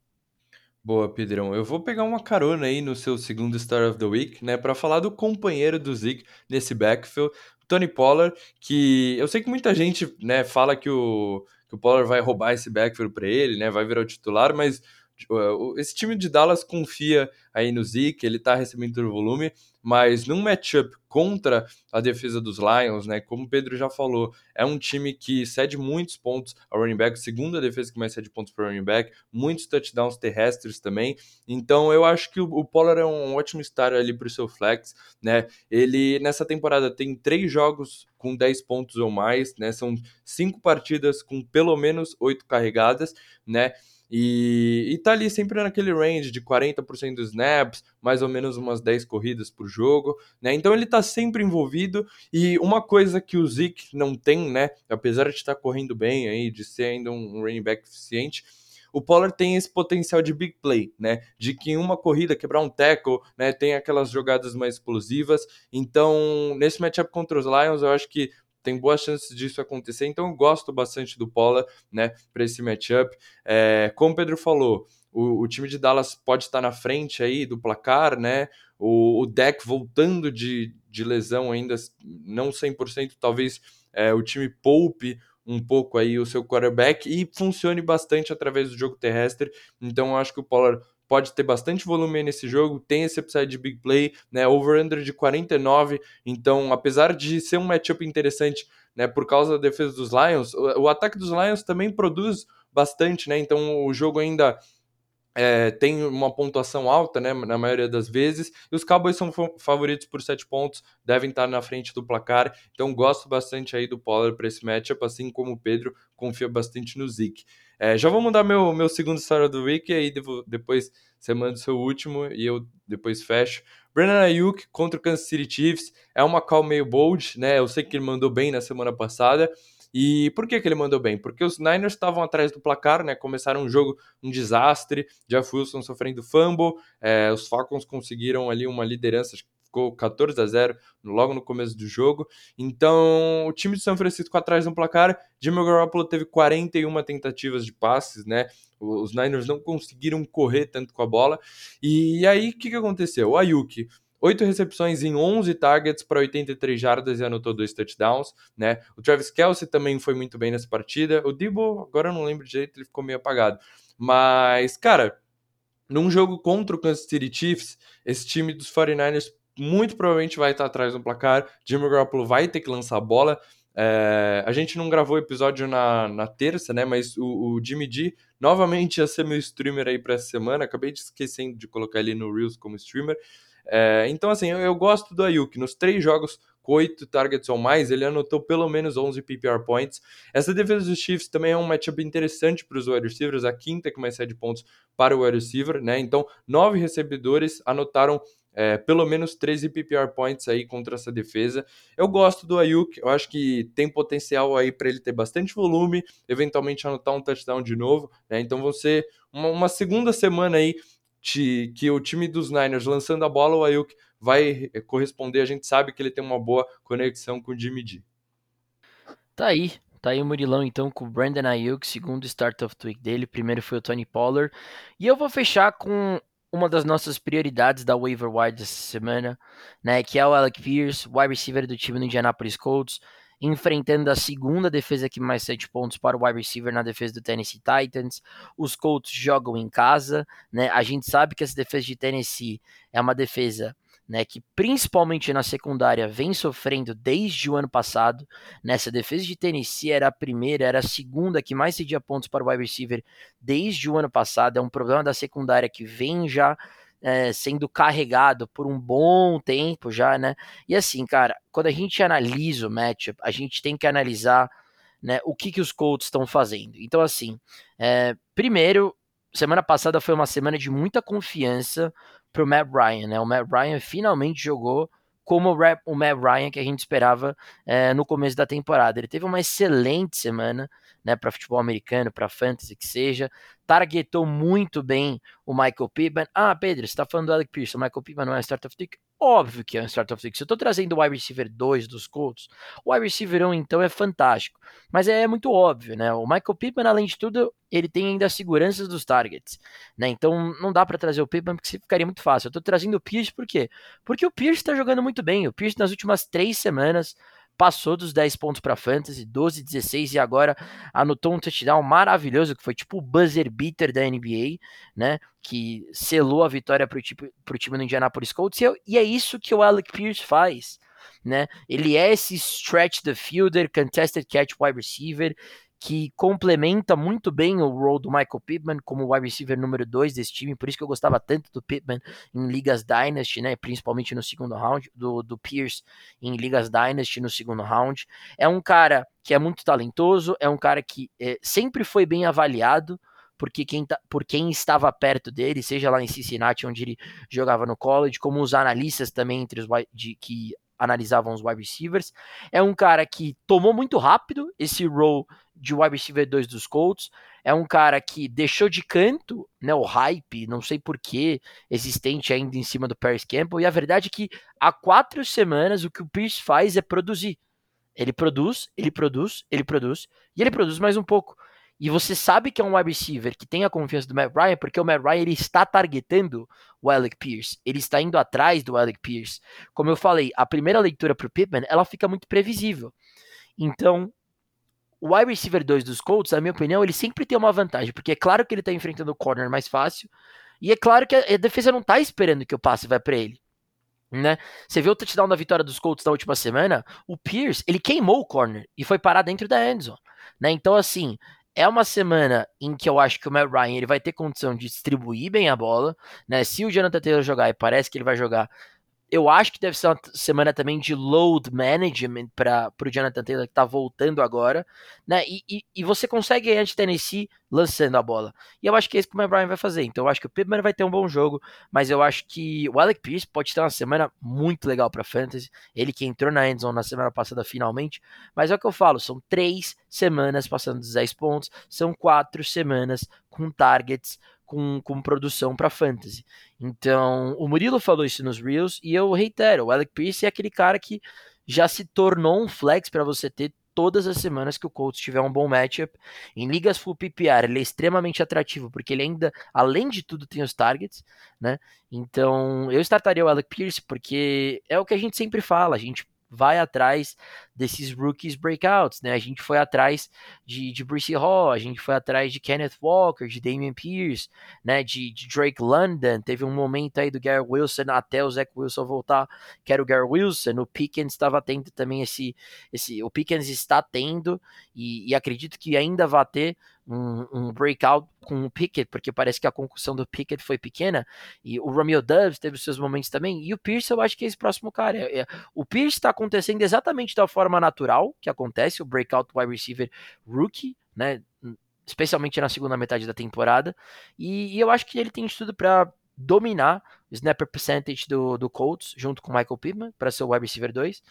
Boa, Pedrão. Eu vou pegar uma carona aí no seu segundo Star of the Week, né, para falar do companheiro do Zeke nesse backfield, Tony Pollard, que eu sei que muita gente, né, fala que o, que o Pollard vai roubar esse backfield para ele, né, vai virar o titular, mas esse time de Dallas confia aí no Zeke, ele tá recebendo o volume, mas num matchup contra a defesa dos Lions, né, como o Pedro já falou, é um time que cede muitos pontos ao running back, segunda defesa que mais cede pontos para running back, muitos touchdowns terrestres também, então eu acho que o, Pollard é um ótimo start ali para o seu flex, né, ele nessa temporada tem três jogos com 10 pontos ou mais, né, são cinco partidas com pelo menos oito carregadas, né, e, e tá ali sempre naquele range de 40% dos snaps, mais ou menos umas 10 corridas por jogo, né? Então ele tá sempre envolvido e uma coisa que o Zeke não tem, né? Apesar de estar tá correndo bem aí, de ser ainda um running back eficiente, o Pollard tem esse potencial de big play, né? De que em uma corrida quebrar um tackle, né? Tem aquelas jogadas mais explosivas. Então, nesse matchup contra os Lions, eu acho que tem boas chances disso acontecer, então eu gosto bastante do Pola, né, para esse matchup. É, como o Pedro falou, o, o, time de Dallas pode estar na frente aí do placar, né? O, o deck voltando de, de lesão ainda, não 100%, talvez é, o time poupe um pouco aí o seu quarterback e funcione bastante através do jogo terrestre. Então eu acho que o Pollard pode ter bastante volume nesse jogo, tem esse upside de big play, né, over-under de 49, então apesar de ser um matchup interessante, né, por causa da defesa dos Lions, o, o ataque dos Lions também produz bastante, né, então o jogo ainda é, tem uma pontuação alta, né, na maioria das vezes, e os Cowboys são favoritos por 7 pontos, devem estar na frente do placar, então gosto bastante aí do Pollard para esse matchup, assim como o Pedro confia bastante no Zeke. É, já vou mandar meu, meu segundo história do week, e aí depois você manda o seu último e eu depois fecho. Brandon Ayuk contra o Kansas City Chiefs é uma call meio bold, né? Eu sei que ele mandou bem na semana passada. E por que, que ele mandou bem? Porque os Niners estavam atrás do placar, né? Começaram um jogo um desastre, Jeff Wilson sofrendo fumble, é, os Falcons conseguiram ali uma liderança, ficou 14 a 0 logo no começo do jogo. Então, o time de São Francisco atrás no placar, Jimmy Garoppolo teve 41 tentativas de passes, né? Os Niners não conseguiram correr tanto com a bola. E aí, o que, que aconteceu? O Ayuk 8 recepções em 11 targets para 83 jardas e anotou dois touchdowns, né? O Travis Kelsey também foi muito bem nessa partida. O Debo, agora eu não lembro direito, ele ficou meio apagado. Mas, cara, num jogo contra o Kansas City Chiefs, esse time dos 49ers muito provavelmente vai estar atrás do placar. Jimmy Garoppolo vai ter que lançar a bola. É, a gente não gravou o episódio na, na terça, né? Mas o, o, Jimmy G novamente ia ser meu streamer aí para essa semana. Acabei de esquecendo de colocar ele no Reels como streamer. É, então, assim, eu, eu, gosto do Ayuk. Nos três jogos com oito targets ou mais, ele anotou pelo menos 11 PPR points. Essa defesa dos Chiefs também é um matchup interessante para os wide receivers, a quinta que mais cede pontos para o wide receiver, né? Então, nove recebedores anotaram é, pelo menos 13 PPR points aí contra essa defesa. Eu gosto do Ayuk, eu acho que tem potencial aí para ele ter bastante volume, eventualmente anotar um touchdown de novo, né? Então, vão ser uma, uma segunda semana aí de, que o time dos Niners lançando a bola, o Ayuk vai corresponder. A gente sabe que ele tem uma boa conexão com o Jimmy G. Tá aí. Tá aí o Murilão então com o Brandon Ayuk, segundo start of the week dele. Primeiro foi o Tony Pollard. E eu vou fechar com uma das nossas prioridades da waiver wire dessa semana, né, que é o Alec Pierce, wide receiver do time do Indianapolis Colts enfrentando a segunda defesa que mais sete pontos para o wide receiver na defesa do Tennessee Titans. Os Colts jogam em casa, né? A gente sabe que essa defesa de Tennessee é uma defesa né, que principalmente na secundária vem sofrendo desde o ano passado. Nessa defesa de Tennessee era a primeira, era a segunda que mais cedia pontos para o wide receiver desde o ano passado. É um problema da secundária que vem já é, sendo carregado por um bom tempo já, né? E assim, cara, quando a gente analisa o matchup, a gente tem que analisar né, o que, que os Colts estão fazendo. Então, assim, é, primeiro, semana passada foi uma semana de muita confiança para o Matt Ryan, né? O Matt Ryan finalmente jogou como o Matt Ryan que a gente esperava é, no começo da temporada. Ele teve uma excelente semana, né, para futebol americano, para fantasy que seja, targetou muito bem o Michael Pittman. Ah, Pedro, você está falando do Alec Pierce, o Michael Pittman não é start of the Óbvio que é um start of the Se eu estou trazendo o wide receiver 2 dos Colts, o wide receiver 1 então é fantástico. Mas é muito óbvio, né? O Michael Pittman, além de tudo, ele tem ainda a segurança dos targets, né? Então não dá para trazer o Pittman porque ficaria muito fácil. Eu estou trazendo o Pierce por quê? Porque o Pierce está jogando muito bem. O Pierce nas últimas três semanas passou dos 10 pontos para fantasy, 12, 16 e agora anotou um touchdown maravilhoso que foi tipo o buzzer beater da NBA, né? Que selou a vitória para o time, time do Indianapolis Colts e, e é isso que o Alec Pierce faz. Né? Ele é esse stretch the fielder, contested catch wide receiver, que complementa muito bem o role do Michael Pittman como wide receiver número 2 desse time, por isso que eu gostava tanto do Pittman em ligas Dynasty, né, principalmente no segundo round, do, do Pierce em ligas Dynasty no segundo round. É um cara que é muito talentoso, é um cara que é, sempre foi bem avaliado, porque quem tá, por quem estava perto dele, seja lá em Cincinnati, onde ele jogava no college, como os analistas também entre os de, que analisavam os wide receivers. É um cara que tomou muito rápido esse role de wide receiver 2 dos Colts. É um cara que deixou de canto né, o hype, não sei porquê, existente ainda em cima do Paris Campbell. E a verdade é que há quatro semanas o que o Pierce faz é produzir. Ele produz, ele produz, ele produz, e ele produz mais um pouco. E você sabe que é um wide receiver que tem a confiança do Matt Ryan, porque o Matt Ryan ele está targetando o Alec Pierce. Ele está indo atrás do Alec Pierce. Como eu falei, a primeira leitura para o Pittman, ela fica muito previsível. Então, o wide receiver 2 dos Colts, na minha opinião, ele sempre tem uma vantagem, porque é claro que ele está enfrentando o corner mais fácil, e é claro que a defesa não está esperando que o passe vá para ele. Né? Você viu o touchdown da vitória dos Colts na última semana? O Pierce, ele queimou o corner e foi parar dentro da endzone, né? Então assim, é uma semana em que eu acho que o Matt Ryan ele vai ter condição de distribuir bem a bola, né? Se o Jonathan Taylor jogar, e parece que ele vai jogar, eu acho que deve ser uma semana também de load management para o Jonathan Taylor, que está voltando agora, né? E, e, e, você consegue ganhar de Tennessee lançando a bola. E eu acho que é isso que o Brian vai fazer. Então eu acho que o Pittman vai ter um bom jogo, mas eu acho que o Alec Pierce pode ter uma semana muito legal para Fantasy. Ele que entrou na endzone na semana passada finalmente. Mas é o que eu falo, são três semanas passando dos 10 pontos, são quatro semanas com targets com, com produção para fantasy. Então, o Murilo falou isso nos Reels e eu reitero, o Alec Pierce é aquele cara que já se tornou um flex para você ter todas as semanas que o Colts tiver um bom matchup. Em ligas full PPR, ele é extremamente atrativo, porque ele ainda, além de tudo, tem os targets, né? Então, eu startaria o Alec Pierce, porque é o que a gente sempre fala, a gente vai atrás desses rookies breakouts, né? A gente foi atrás de, de Bruce Hall, a gente foi atrás de Kenneth Walker, de Damian Pierce, né? De, de Drake London, teve um momento aí do Gary Wilson até o Zach Wilson voltar, que era o Gary Wilson, o Pickens estava tendo também esse, esse, o Pickens está tendo e, e acredito que ainda vai ter um, um, breakout com o Pickett, porque parece que a concussão do Pickett foi pequena, e o Romeo Doves teve seus momentos também, e o Pierce eu acho que é esse próximo cara. É, é, o Pierce está acontecendo exatamente da forma natural que acontece, o breakout wide receiver rookie, né? Especialmente na segunda metade da temporada, e, e eu acho que ele tem tudo para dominar o snapper percentage do, do Colts, junto com o Michael Pittman, para ser o wide receiver 2,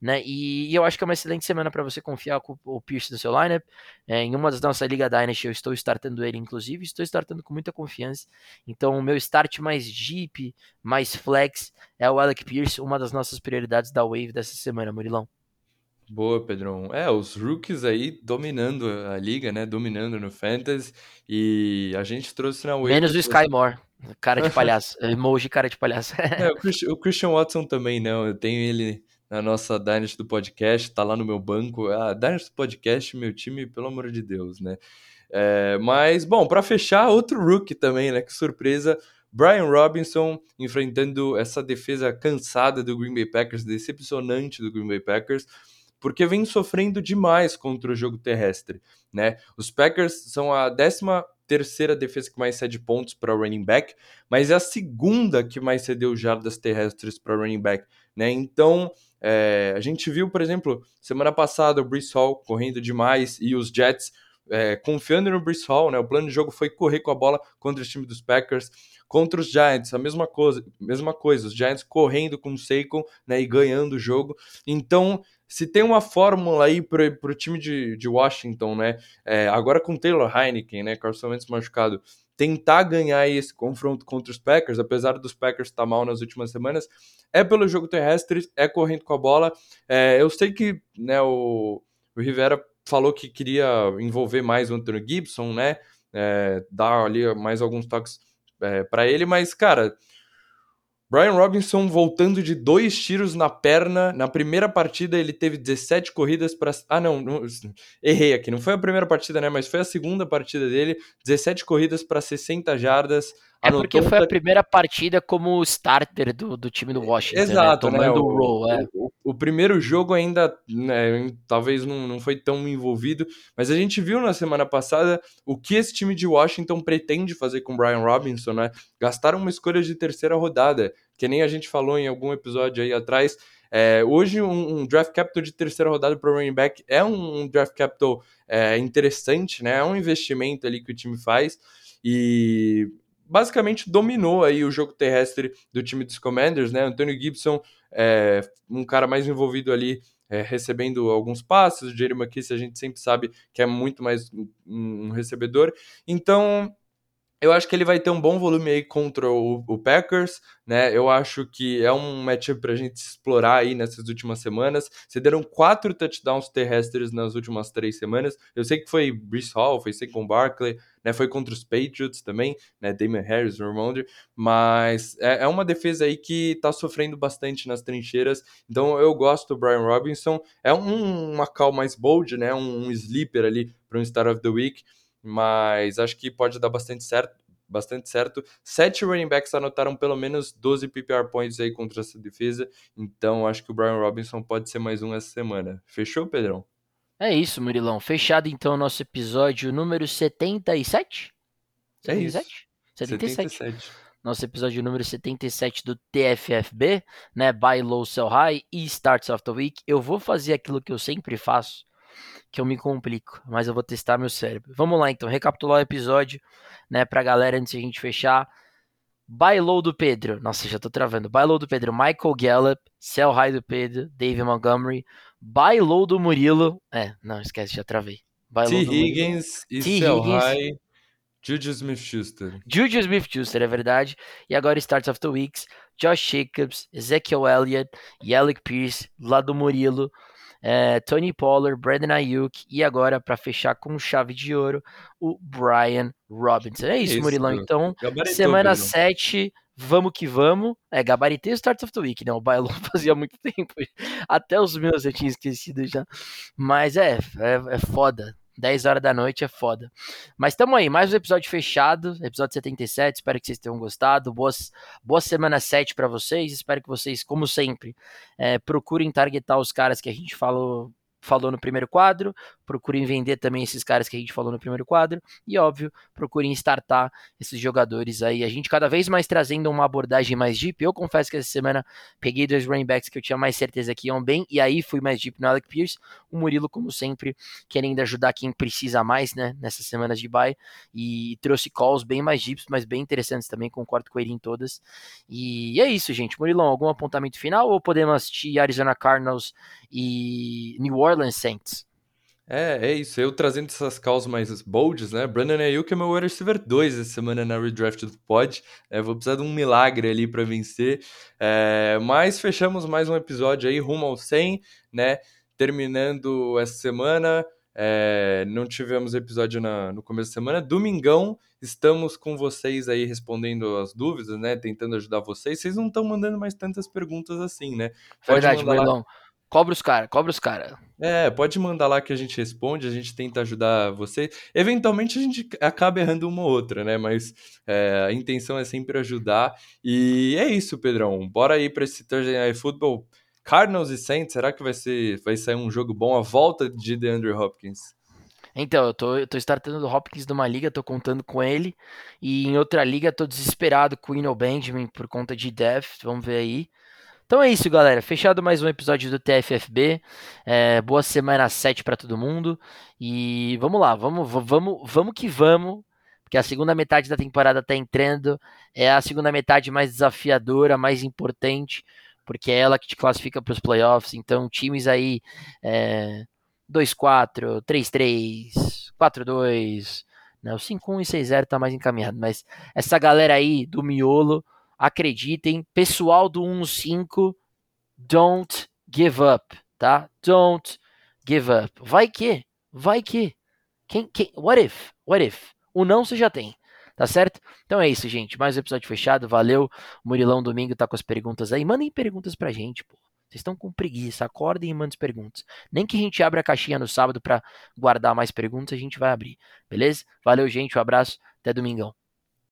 né? E, e, eu acho que é uma excelente semana para você confiar com o Pierce do seu lineup. É, em uma das nossas Liga Dynasty eu estou startando ele, inclusive, estou startando com muita confiança. Então, o meu start mais deep, mais flex, é o Alec Pierce, uma das nossas prioridades da Wave dessa semana, Murilão. Boa, Pedrão. É, os rookies aí dominando a liga, né? Dominando no Fantasy. E a gente trouxe na Wave. Menos o Sky Moore. Cara de palhaço. emoji cara de palhaço. é, o, Christian, Watson também não. Eu tenho ele na nossa Dynasty do podcast, tá lá no meu banco. A ah, Dynasty do podcast, meu time, pelo amor de Deus, né? É, mas, bom, para fechar, outro rookie também, né? Que surpresa. Brian Robinson enfrentando essa defesa cansada do Green Bay Packers, decepcionante do Green Bay Packers porque vem sofrendo demais contra o jogo terrestre, né? Os Packers são a décima terceira defesa que mais cede pontos para running back, mas é a segunda que mais cedeu jardas terrestres para running back, né? Então, é, a gente viu, por exemplo, semana passada o Brees Hall correndo demais e os Jets é, confiando no Brees Hall, né? O plano de jogo foi correr com a bola contra o time dos Packers. Contra os Giants, a mesma coisa, mesma coisa. Os Giants correndo com o Saquon, né? E ganhando o jogo. Então, se tem uma fórmula aí para o time de, de Washington, né? É, agora com Taylor Heineken, né? Carson Wentz machucado, tentar ganhar esse confronto contra os Packers, apesar dos Packers estar tá mal nas últimas semanas, é pelo jogo terrestre, é correndo com a bola. É, eu sei que né, o, o Rivera falou que queria envolver mais o Anthony Gibson, né? É, dar ali mais alguns toques é, para ele, mas, cara, Brian Robinson voltando de dois tiros na perna. Na primeira partida ele teve 17 corridas para. Ah, não, não, errei aqui. Não foi a primeira partida, né? Mas foi a segunda partida dele. 17 corridas para 60 jardas. É porque foi a primeira partida como starter do, do time do Washington. Né? Exato, né? Tomando né? o, role, é. o, o, primeiro jogo ainda, né, talvez não, não foi tão envolvido, mas a gente viu na semana passada o que esse time de Washington pretende fazer com o Brian Robinson, né? Gastaram uma escolha de terceira rodada, que nem a gente falou em algum episódio aí atrás. É, hoje, um, um, draft capital de terceira rodada para o running back é um, um draft capital é, interessante, né? É um investimento ali que o time faz. E basicamente dominou aí o jogo terrestre do time dos Commanders, né? Antônio Gibson, é, um cara mais envolvido ali, é, recebendo alguns passes. O Jerry McKissick a gente sempre sabe que é muito mais um, um recebedor. Então, eu acho que ele vai ter um bom volume aí contra o, o Packers, né? Eu acho que é um matchup para a gente explorar aí nessas últimas semanas. Cederam quatro touchdowns terrestres nas últimas três semanas. Eu sei que foi Brees Hall, foi Saquon Barkley, né? Foi contra os Patriots também, né? Damon Harris, Ramondre, mas é, é, uma defesa aí que está sofrendo bastante nas trincheiras. Então eu gosto do Brian Robinson. É um, uma call mais bold, né? Um, um sleeper ali para um Start of the Week mas acho que pode dar bastante certo. Bastante certo. Sete running backs anotaram pelo menos 12 PPR points aí contra essa defesa. Então acho que o Brian Robinson pode ser mais um essa semana. Fechou, Pedrão? É isso, Murilão. Fechado então o nosso episódio número 77? 77? É isso. 77. 77. Nosso episódio número 77 do TFFB, né? Buy Low, Sell High e Starts of the Week. Eu vou fazer aquilo que eu sempre faço que eu me complico, mas eu vou testar meu cérebro. Vamos lá então, recapitular o episódio, né, pra galera antes de a gente fechar. Bailou do Pedro, nossa, já tô travando. Bailou do Pedro, Michael Gallup, Cell High do Pedro, David Montgomery, Bailou do Murilo, é, não, esquece, já travei. T. Higgins e Cell High, Juju Smith-Schuster. Juju Smith-Schuster, é verdade. E agora Starts of the Weeks, Josh Jacobs, Ezekiel Elliott e Alec Pierce, lá do Murilo. É, Tony Pollard, Brandon Ayuk e agora, para fechar com chave de ouro, o Brian Robinson. É isso, isso Murilão. Então, semana 7, vamos que vamos. É, gabaritei o Start of the Week, né? O Bailon fazia muito tempo. Até os meus eu tinha esquecido já. Mas é, é, é foda. 10 horas da noite é foda. Mas tamo aí, mais um episódio fechado, episódio 77. Espero que vocês tenham gostado. Boas, boa semana 7 para vocês. Espero que vocês, como sempre, é, procurem targetar os caras que a gente falou falou no primeiro quadro, procurem vender também esses caras que a gente falou no primeiro quadro, e óbvio, procurem startar esses jogadores aí. A gente cada vez mais trazendo uma abordagem mais deep. Eu confesso que essa semana peguei dois running backs que eu tinha mais certeza que iam bem, e aí fui mais deep no Alec Pierce. O Murilo, como sempre, querendo ajudar quem precisa mais, né, nessas semanas de bye, e trouxe calls bem mais deeps, mas bem interessantes também, concordo com ele em todas. E é isso, gente. Murilão, algum apontamento final ou podemos assistir Arizona Cardinals e New Orleans Saints. É, é isso. Eu trazendo essas calls mais bolds, né? Brandon Ayuk é meu wide receiver 2 essa semana na redraft do pod. É, vou precisar de um milagre ali para vencer. É, mas fechamos mais um episódio aí rumo ao 100, né? Terminando essa semana. É, não tivemos episódio na, no começo da semana. Domingão, estamos com vocês aí respondendo as dúvidas, né? Tentando ajudar vocês. Vocês não estão mandando mais tantas perguntas assim, né? Pode Verdade, mandar lá... Cobra os caras, cobra os caras. É, pode mandar lá que a gente responde, a gente tenta ajudar você. Eventualmente a gente acaba errando uma ou outra, né? Mas é, a intenção é sempre ajudar. E é isso, Pedrão. Bora aí para esse Thursday Night Football. Cardinals e Saints, será que vai, ser, vai sair um jogo bom? A volta de DeAndre Hopkins. Então, eu tô, eu tô startando o Hopkins numa liga, tô contando com ele. E em outra liga, tô desesperado com o Ino Benjamin por conta de depth. Vamos ver aí. Então é isso, galera. Fechado mais um episódio do TFFB. É, boa semana 7 para todo mundo. E vamos lá, vamos, vamos, vamos que vamos. Porque a segunda metade da temporada tá entrando. É a segunda metade mais desafiadora, mais importante. Porque é ela que te classifica para os playoffs. Então, times aí é, 2-4, 3-3, 4-2. Não, 5-1 e 6-0 tá mais encaminhado. Mas essa galera aí do miolo acreditem, pessoal do 15, don't give up, tá? Don't give up. Vai que, vai que. Quem, quem, what if? What if? O não você já tem, tá certo? Então é isso, gente. Mais um episódio fechado. Valeu. Murilão domingo tá com as perguntas aí. Mandem perguntas pra gente, pô. Vocês estão com preguiça, acordem e mandem perguntas. Nem que a gente abra a caixinha no sábado para guardar mais perguntas, a gente vai abrir. Beleza? Valeu, gente. Um abraço. Até domingão.